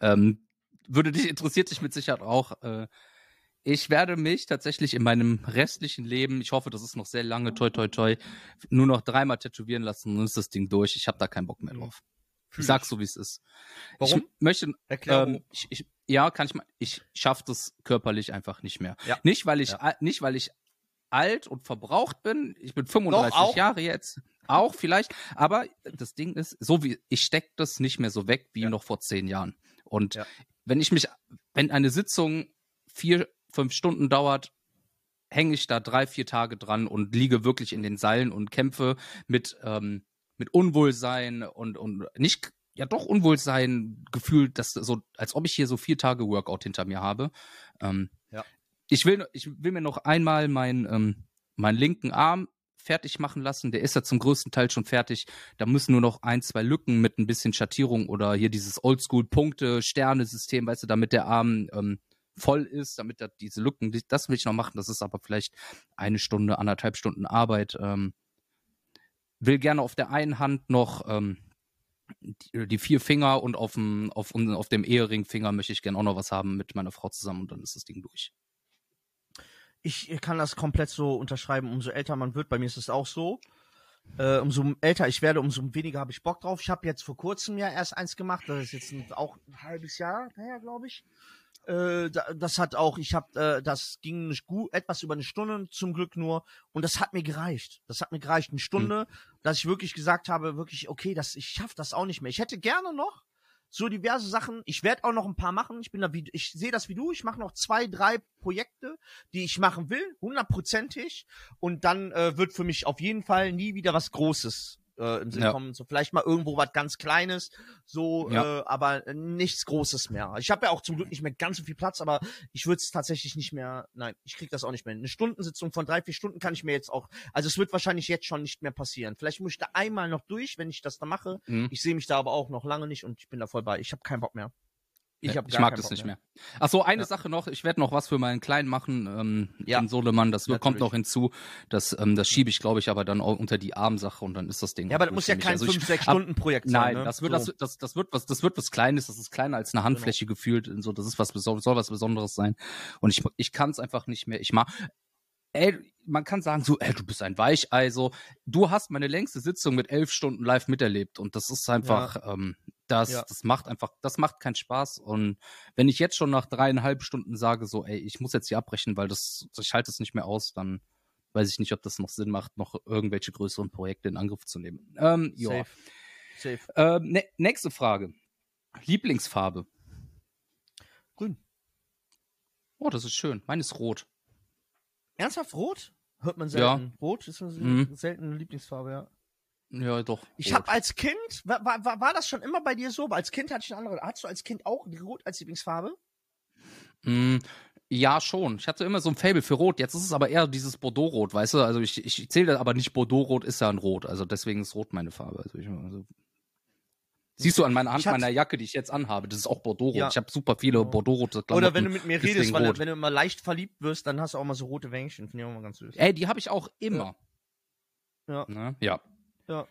Ähm, würde dich, interessiert dich mit Sicherheit auch. Äh, ich werde mich tatsächlich in meinem restlichen Leben, ich hoffe, das ist noch sehr lange, toi toi toi, nur noch dreimal tätowieren lassen und ist das Ding durch. Ich habe da keinen Bock mehr drauf. Ich sag's so, wie es ist. Warum? Ich möchte, ähm, ich, ich, ja, kann ich mal, ich schaffe das körperlich einfach nicht mehr. Ja. Nicht, weil ich, ja. nicht, weil ich alt und verbraucht bin. Ich bin 35 Jahre jetzt. Auch vielleicht. Aber das Ding ist, so wie, ich steck das nicht mehr so weg wie ja. noch vor zehn Jahren. Und wenn ich mich, wenn eine Sitzung vier fünf Stunden dauert, hänge ich da drei, vier Tage dran und liege wirklich in den Seilen und kämpfe mit, ähm, mit Unwohlsein und, und nicht, ja doch Unwohlsein gefühlt, dass so, als ob ich hier so vier Tage Workout hinter mir habe. Ähm, ja. Ich will, ich will mir noch einmal meinen, ähm, meinen linken Arm fertig machen lassen. Der ist ja zum größten Teil schon fertig. Da müssen nur noch ein, zwei Lücken mit ein bisschen Schattierung oder hier dieses Oldschool-Punkte-Sterne-System, weißt du, damit der Arm ähm, voll ist, damit da diese Lücken, das will ich noch machen. Das ist aber vielleicht eine Stunde, anderthalb Stunden Arbeit. Ähm, will gerne auf der einen Hand noch ähm, die, die, vier Finger und auf dem, auf, auf dem Eheringfinger möchte ich gerne auch noch was haben mit meiner Frau zusammen und dann ist das Ding durch. Ich kann das komplett so unterschreiben. Umso älter man wird, bei mir ist es auch so. Äh, umso älter ich werde, umso weniger habe ich Bock drauf. Ich habe jetzt vor kurzem ja erst eins gemacht. Das ist jetzt ein, auch ein halbes Jahr her, glaube ich. Äh, das hat auch, ich habe, äh, das ging gut, etwas über eine Stunde zum Glück nur und das hat mir gereicht. Das hat mir gereicht, eine Stunde, mhm. dass ich wirklich gesagt habe, wirklich, okay, das, ich schaff das auch nicht mehr. Ich hätte gerne noch so diverse Sachen. Ich werde auch noch ein paar machen. Ich bin da wie, ich sehe das wie du. Ich mache noch zwei, drei Projekte, die ich machen will, hundertprozentig. Und dann äh, wird für mich auf jeden Fall nie wieder was Großes äh, im Sinn Ja. kommen. So vielleicht mal irgendwo was ganz Kleines, so, Ja. äh, aber nichts Großes mehr. Ich habe ja auch zum Glück nicht mehr ganz so viel Platz, aber ich würde es tatsächlich nicht mehr. Nein, ich krieg das auch nicht mehr. Eine Stundensitzung von drei, vier Stunden kann ich mir jetzt auch. Also es wird wahrscheinlich jetzt schon nicht mehr passieren. Vielleicht muss ich da einmal noch durch, wenn ich das da mache. Mhm. Ich sehe mich da aber auch noch lange nicht und ich bin da voll bei. Ich habe keinen Bock mehr. Ich, hab ich mag das Bock nicht mehr. Ach so, eine Ja. Sache noch. Ich werde noch was für meinen Kleinen machen ähm, Ja. in Solemann. Das wird, kommt Natürlich. noch hinzu. Das, ähm, das schiebe ich, glaube ich, aber dann auch unter die Armsache und dann ist das Ding. Ja, aber auch das muss ja kein Also ich 5, 6 hab- Stunden Projekt Nein, sein. ne? das wird so. das, das, das wird was, das wird was Kleines. Das ist kleiner als eine Handfläche gefühlt. und So, das ist was soll was Besonderes sein. Und ich, ich kann es einfach nicht mehr. Ich mag. Ey, man kann sagen so, ey, du bist ein Weichei. So, du hast meine längste Sitzung mit elf Stunden live miterlebt und das ist einfach, ähm, das, Ja. das macht einfach, das macht keinen Spaß. Und wenn ich jetzt schon nach dreieinhalb Stunden sage so, ey, ich muss jetzt hier abbrechen, weil das, ich halte es nicht mehr aus, dann weiß ich nicht, ob das noch Sinn macht, noch irgendwelche größeren Projekte in Angriff zu nehmen. Ähm, ja. Safe. Safe. Ähm, ne, nächste Frage. Lieblingsfarbe. Grün. Oh, das ist schön. Meine ist rot. Ernsthaft rot? Hört man Ja. selten. Rot ist eine Mhm. seltene Lieblingsfarbe, ja. Ja, doch. Ich habe als Kind, war, war, war- das schon immer bei dir so? Als Kind hatte ich eine andere. Hattest du als Kind auch Rot als Lieblingsfarbe? Mm, ja, schon. Ich hatte immer so ein Fable für Rot. Jetzt ist es aber eher dieses Bordeaux-Rot, weißt du? Also ich, ich zähle aber nicht Bordeaux-Rot, ist ja ein Rot. Also deswegen ist Rot meine Farbe. Also ich, also Siehst du an meiner Hand Ich meiner Jacke, die ich jetzt anhabe, das ist auch Bordeaux-Rot. Ja. Ich habe super viele Ja. Bordeaux-rote Klamotten. Oder wenn du mit mir redest, weil rot. wenn du immer leicht verliebt wirst, dann hast du auch mal so rote Wänkchen. Finde ich auch mal ganz süß. Ey, die habe ich auch immer. Ja. Ne? Ja. Ja.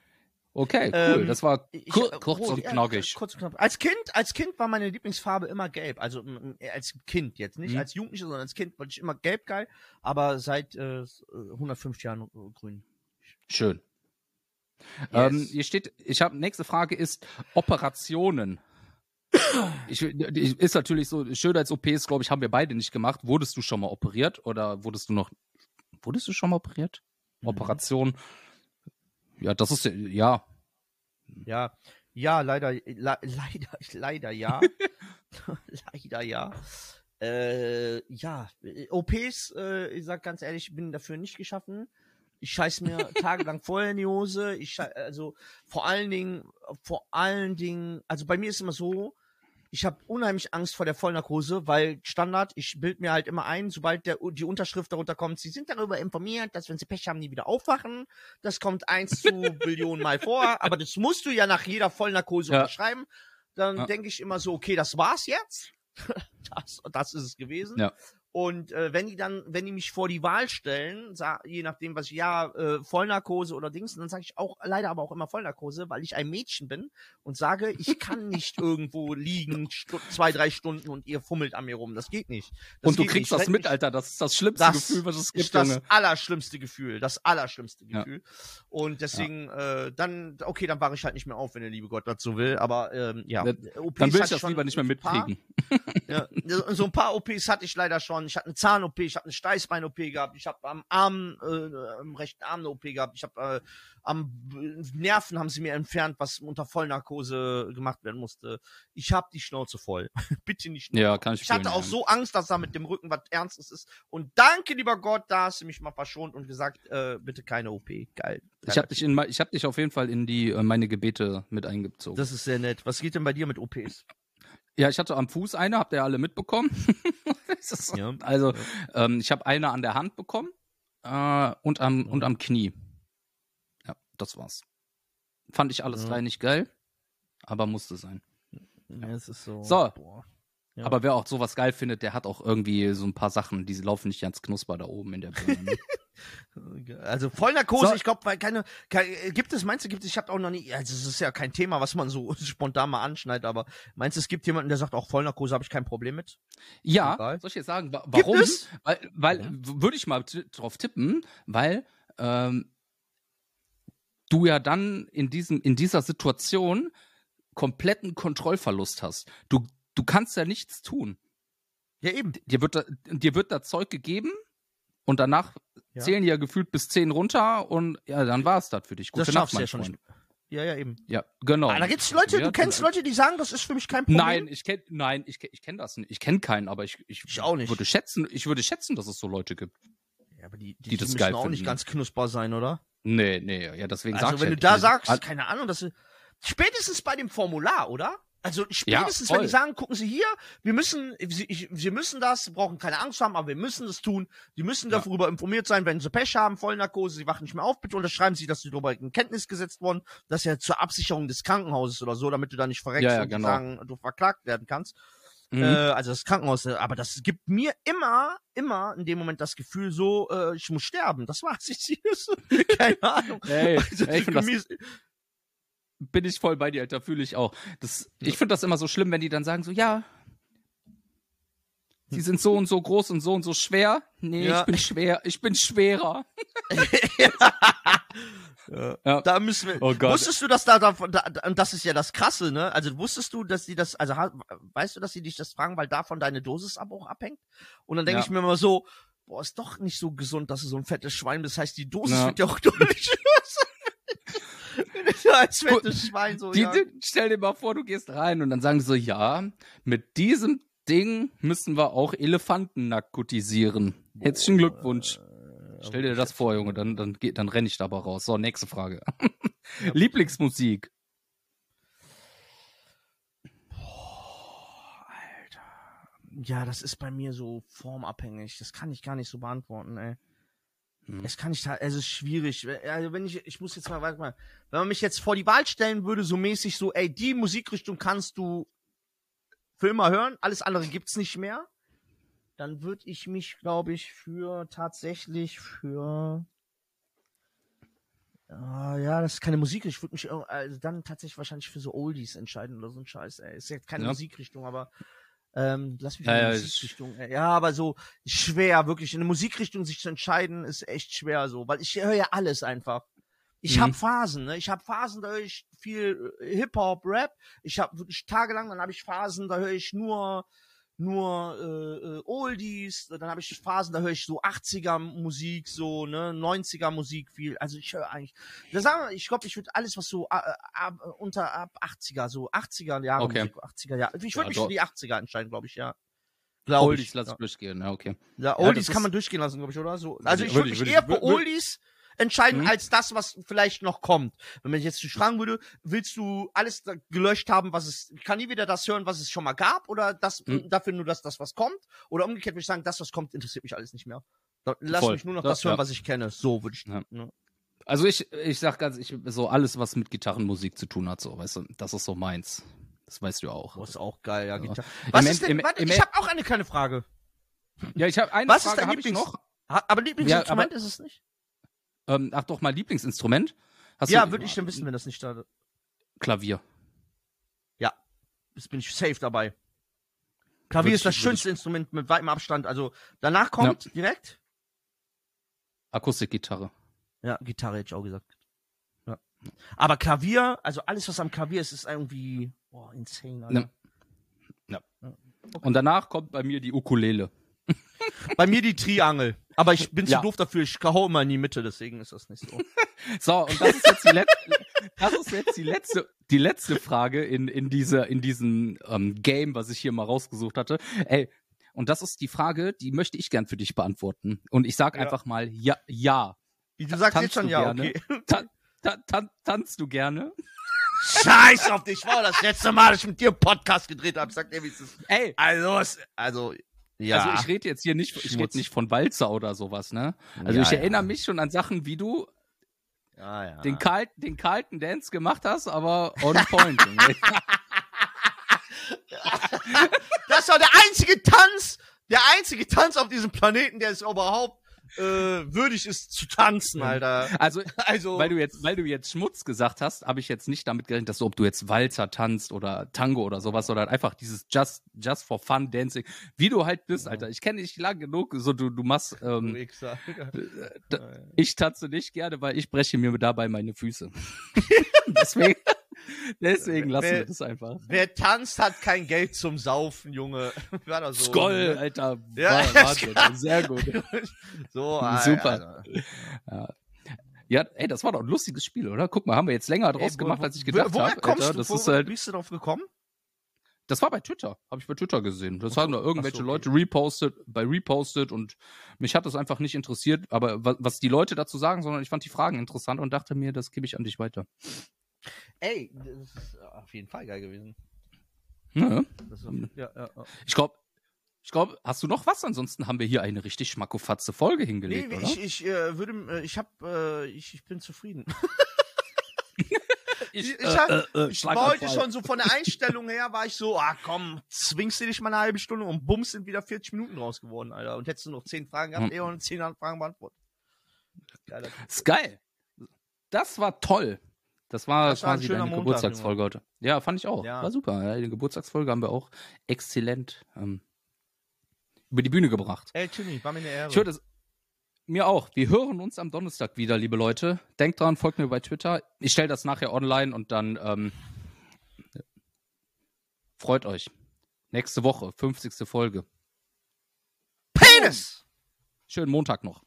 Okay, cool. Ähm, das war Ich- kur äh, kurz rot, und ja, knackig. kurz und knapp. Als Kind, als Kind war meine Lieblingsfarbe immer gelb. Also als Kind jetzt, nicht Mhm. als Jugendlicher, sondern als Kind wollte ich immer gelb geil. Aber seit äh, 150 Jahren äh, grün. Schön. Yes. Ähm, hier steht, ich habe nächste Frage ist Operationen. Ich, die- ist natürlich so, Schönheits-OPs, glaube ich, haben wir beide nicht gemacht. Wurdest du schon mal operiert oder wurdest du noch, wurdest du schon mal operiert? Mhm. Operation. Ja, das ist, ja, Ja, ja, leider, le leider, leider ja. leider ja. Äh, ja, OPs, äh, ich sag ganz ehrlich, ich bin dafür nicht geschaffen. Ich scheiß mir tagelang vorher in die Hose. Ich also vor allen Dingen, vor allen Dingen, also bei mir ist immer so, ich habe unheimlich Angst vor der Vollnarkose, weil Standard, ich bild mir halt immer ein, sobald der, die Unterschrift darunter kommt, sie sind darüber informiert, dass wenn sie Pech haben, nie wieder aufwachen. Das kommt eins zu Billionen Mal vor, aber das musst du ja nach jeder Vollnarkose Ja. unterschreiben. Dann Ja. denke ich immer so, okay, das war's jetzt. das, das ist es gewesen. Ja. Und äh, wenn die dann, wenn die mich vor die Wahl stellen, sa- je nachdem, was ich, ja, äh, Vollnarkose oder Dings, dann sage ich auch leider aber auch immer Vollnarkose, weil ich ein Mädchen bin und sage, ich kann nicht irgendwo liegen zwei, drei Stunden und ihr fummelt an mir rum. Das geht nicht. Das und du kriegst nicht. das mit, Alter. Das ist das schlimmste Das Gefühl, was es gibt, ist das Junge. allerschlimmste Gefühl, das allerschlimmste Ja. Gefühl. Und deswegen, äh, dann, okay, dann wache ich halt nicht mehr auf, wenn der liebe Gott so will. Aber ähm, ja, Dann- OPs Dann will ich das lieber nicht mehr ein paar. mitkriegen. Ja, so ein paar OPs hatte ich leider schon. Ich hatte eine Zahn-OP, ich habe eine Steißbein-OP gehabt, ich habe am Arm, äh, am rechten Arm eine OP gehabt, ich habe äh, am Nerven haben sie mir entfernt, was unter Vollnarkose gemacht werden musste. Ich habe die Schnauze voll. Bitte nicht. Ja, kann ich Ich hatte auch so Angst, dass da mit dem Rücken was Ernstes ist. Und danke, lieber Gott, da hast du mich mal verschont und gesagt, äh, bitte keine OP. Geil. Ich habe dich, in, ich hab dich auf jeden Fall in die äh, meine Gebete mit eingezogen. Das ist sehr nett. Was geht denn bei dir mit OPs? ja, ich hatte am Fuß eine, habt ihr alle mitbekommen? Ja. Also, ähm, ich habe eine an der Hand bekommen äh, und, am, und am Knie. Ja, das war's. Fand ich alles Ja. drei nicht geil, aber musste sein. Ja, es ist so. So. Boah. Ja. Aber wer auch sowas geil findet, der hat auch irgendwie so ein paar Sachen, die laufen nicht ganz knusper da oben in der Birne. Ne? Also Vollnarkose, So. ich glaube, weil keine, keine, gibt es, meinst du, gibt es, ich habe auch noch nie, also es ist ja kein Thema, was man so spontan mal anschneidet, aber meinst du, es gibt jemanden, der sagt, auch Vollnarkose habe ich kein Problem mit? ja, Egal. soll ich jetzt sagen, wa Gibt warum? es? Weil, weil w- würde ich mal drauf tippen, weil ähm, du ja dann in diesem in dieser Situation kompletten Kontrollverlust hast. Du du kannst ja nichts tun. Ja, eben. Dir wird da, dir wird da Zeug gegeben und danach Ja. zählen die ja gefühlt bis zehn runter und ja, dann war es das für dich. Gute das Nacht, mein ja schon Freund. nicht. Ja, ja, eben. Ja, genau. Ah, da gibt's Leute, Ja, du kennst genau. Leute, die sagen, das ist für mich kein Problem. Nein, ich kenn, nein, ich, ich kenne das nicht. Ich kenne keinen, aber ich, ich, Ich auch nicht. würde schätzen, ich würde schätzen, dass es so Leute gibt. Ja, aber die, die, die das müssen geil auch nicht finden. ganz knusper sein, oder? Nee, nee, ja, deswegen sag Also ich wenn ja, du da sagst, keine Ahnung, dass du, spätestens bei dem Formular, oder? Also spätestens, wenn voll. die sagen, gucken Sie hier, wir müssen, Sie, ich, Sie müssen das, Sie brauchen keine Angst haben, aber wir müssen das tun. Sie müssen Ja. darüber informiert sein, wenn Sie Pech haben, Vollnarkose, Sie wachen nicht mehr auf, bitte unterschreiben Sie, dass Sie darüber in Kenntnis gesetzt wurden. Das ist ja zur Absicherung des Krankenhauses oder so, damit du da nicht verreckst Ja, ja, und die genau. sagen, du verklagt werden kannst. Mhm. Äh, also das Krankenhaus, aber das gibt mir immer, immer in dem Moment das Gefühl so, äh, ich muss sterben. Das war's. Ich, keine Ahnung. Ey, Also, ey, ich das, bin ich voll bei dir, Alter, fühle ich auch. Das, Ich finde das immer so schlimm, wenn die dann sagen so, ja, sie sind so und so groß und so und so schwer. Nee, Ja. ich bin schwer, ich bin schwerer. Ja. Ja. Da müssen wir. Oh Gott. Wusstest du, dass da, da, da, und das ist ja das Krasse, ne? Also wusstest du, dass die das, also weißt du, dass sie dich das fragen, weil davon deine Dosis aber auch abhängt? Und dann denke ich mir immer so, boah, ist doch nicht so gesund, dass du so ein fettes Schwein bist. Das heißt, die Dosis wird ja auch deutlich größer. Wenn du so als fettes Schwein so, Die, ja. stell dir mal vor, du gehst rein und dann sagen die so, ja, mit diesem Ding müssen wir auch Elefanten narkotisieren. Herzlichen Glückwunsch. Stell dir das vor, Junge, dann, dann, geht, dann renn ich da aber raus. So, nächste Frage. Lieblingsmusik. Ja, das ist bei mir so formabhängig. Das kann ich gar nicht so beantworten, ey. Hm. Es kann ich es ist schwierig. Also wenn ich, ich muss jetzt mal, warte mal, wenn man mich jetzt vor die Wahl stellen würde, so mäßig so, ey, die Musikrichtung kannst du für immer hören, alles andere gibt's nicht mehr, dann würde ich mich, glaube ich, für tatsächlich für Ah, ja, das ist keine Musikrichtung. Ich würde mich irg- also dann tatsächlich wahrscheinlich für so Oldies entscheiden oder so ein Scheiß, ey. Ist jetzt keine Ja. Musikrichtung, aber ähm, lass mich Ja, in die ich- Musikrichtung. ey. Ja, aber so schwer, wirklich. In eine Musikrichtung sich zu entscheiden, ist echt schwer so, weil ich höre ja alles einfach. Ich Mhm. hab Phasen, ne? Ich hab Phasen, da höre ich viel äh, Hip-Hop, Rap. Ich habe wirklich tagelang, dann habe ich Phasen, da höre ich nur nur äh, äh, Oldies, dann habe ich Phasen, da höre ich so 80er Musik, so ne 90er Musik viel. Also ich höre eigentlich, da sagen wir, ich glaube, ich würde alles was so äh, ab, unter ab 80er, so 80er Jahre Okay. Musik, 80er Jahre. Ich würde Ja, mich doch. für die 80er entscheiden, glaube ich, ja. Glaube Oldies ich. lass ich ja. durchgehen, ja, okay. Ja, Ja, Oldies das kann man durchgehen lassen, glaube ich, oder? So. Also ich Würde ich- mich eher ich- für Oldies entscheiden, Mhm. als das, was vielleicht noch kommt. Wenn man jetzt dich fragen würde, willst du alles gelöscht haben, was es, ich kann nie wieder das hören, was es schon mal gab, oder das, Mhm. dafür nur das, das, was kommt? Oder umgekehrt würde ich sagen, das, was kommt, interessiert mich alles nicht mehr. Lass Voll. mich nur noch Ja, das hören, ja. was ich kenne. So würde ich. Ja. Ne? Also ich, ich sag ganz, ich, so alles, was mit Gitarrenmusik zu tun hat, so, weißt du, das ist so meins. Das weißt du ja auch. Boah, ist auch geil, ja. Ja. Im Was End- ist denn, im- warte, im ich habe auch eine kleine Frage. Ja, ich habe eine Was ist Frage dein hab ich Lieblings- noch. Aber Lieblingsinstrument aber- ist es nicht? Ähm, ach doch mal Lieblingsinstrument. Hast ja, würde ich dann wissen, wenn das nicht da. Klavier. Jetzt bin ich safe dabei. Klavier Würd ist das ich- schönste Instrument mit weitem Abstand. Also danach kommt direkt. Akustikgitarre. Ja, Gitarre hätte ich auch gesagt. Ja. Aber Klavier, also alles, was am Klavier ist, ist irgendwie boah, insane. Alter. Ne. Und danach kommt bei mir die Ukulele. Bei mir die Triangel. Aber ich bin zu Ja. doof dafür, ich hau immer in die Mitte, deswegen ist das nicht so. So, und das ist jetzt die letzte, das ist jetzt die letzte, die letzte Frage in, in dieser, in diesem ähm, Game, was ich hier mal rausgesucht hatte. Ey, und das ist die Frage, die möchte ich gern für dich beantworten. Und ich sag Ja. einfach mal ja, ja. Du sagst Tanzt jetzt schon ja, gerne? okay. Ta ta tan tanzt du gerne? Scheiß auf dich, war das letzte Mal, dass ich mit dir einen Podcast gedreht habe. Sag dir, wie es ist. Ey, Also, also, ja. also ich rede jetzt hier nicht, ich rede nicht von Walzer oder sowas, ne? Also Ja, ich ja. erinnere mich schon an Sachen, wie du ja, ja. den, kalt, den kalten Dance gemacht hast, aber on point. Das war der einzige Tanz, der einzige Tanz auf diesem Planeten, der es überhaupt äh, würdig ist zu tanzen, Alter. also Also, weil du jetzt, weil du jetzt Schmutz gesagt hast, habe ich jetzt nicht damit gerechnet, dass du, ob du jetzt Walzer tanzt oder Tango oder sowas, sondern einfach dieses Just, just for fun Dancing, wie du halt bist, Alter. Ich kenne dich lang genug, so du, du machst, ähm, Wichser. da- ich tanze nicht gerne, weil ich breche mir dabei meine Füße. deswegen, deswegen lassen Wer- wir das einfach. Wer tanzt, hat kein Geld zum Saufen, Junge. War das so? Skoll, ne? Alter. Ja, Wa- Wahnsinn, sehr gut. So, ah, Super. Also. Ja, ey, das war doch ein lustiges Spiel, oder? Guck mal, haben wir jetzt länger draus Ey, gemacht, wo- als ich gedacht woher habe. kommst Alter. du? Das Wo, ist halt, Wie bist du drauf gekommen? das war bei Twitter, habe ich bei Twitter gesehen. Das haben da irgendwelche okay. Leute repostet, bei repostet und mich hat das einfach nicht interessiert, aber was, was die Leute dazu sagen, sondern ich fand die Fragen interessant und dachte mir, das gebe ich an dich weiter. Ey, das ist auf jeden Fall geil gewesen. Ja. Das auf, ja, ja, ja. Ich glaube, ich glaube, hast du noch was? Ansonsten haben wir hier eine richtig schmackofatze Folge Nee, hingelegt, oder? ich, ich äh, würde, äh, ich hab, äh, ich, ich bin zufrieden. ich, ich hab- äh, Ich war heute schon so von der Einstellung her, war ich so, ah komm, zwingst du dich mal eine halbe Stunde und bums sind wieder 40 Minuten raus geworden, Alter. Und hättest du noch 10 Fragen gehabt, Hm. eher und 10 Fragen beantwortet. Geiler Typ. ist geil. Das war toll. Das war Das war quasi schöner deine Geburtstagsfolge heute. Ja, fand ich auch. Ja. War super. Die Geburtstagsfolge haben wir auch exzellent ähm, über die Bühne gebracht. Ey, Tini, war mir eine Ehre. Ich würde es mir auch. Wir hören uns am Donnerstag wieder, liebe Leute. Denkt dran, folgt mir bei Twitter. Ich stelle das nachher online und dann ähm, freut euch. Nächste Woche, 50. Folge. Penis! Schönen Montag noch.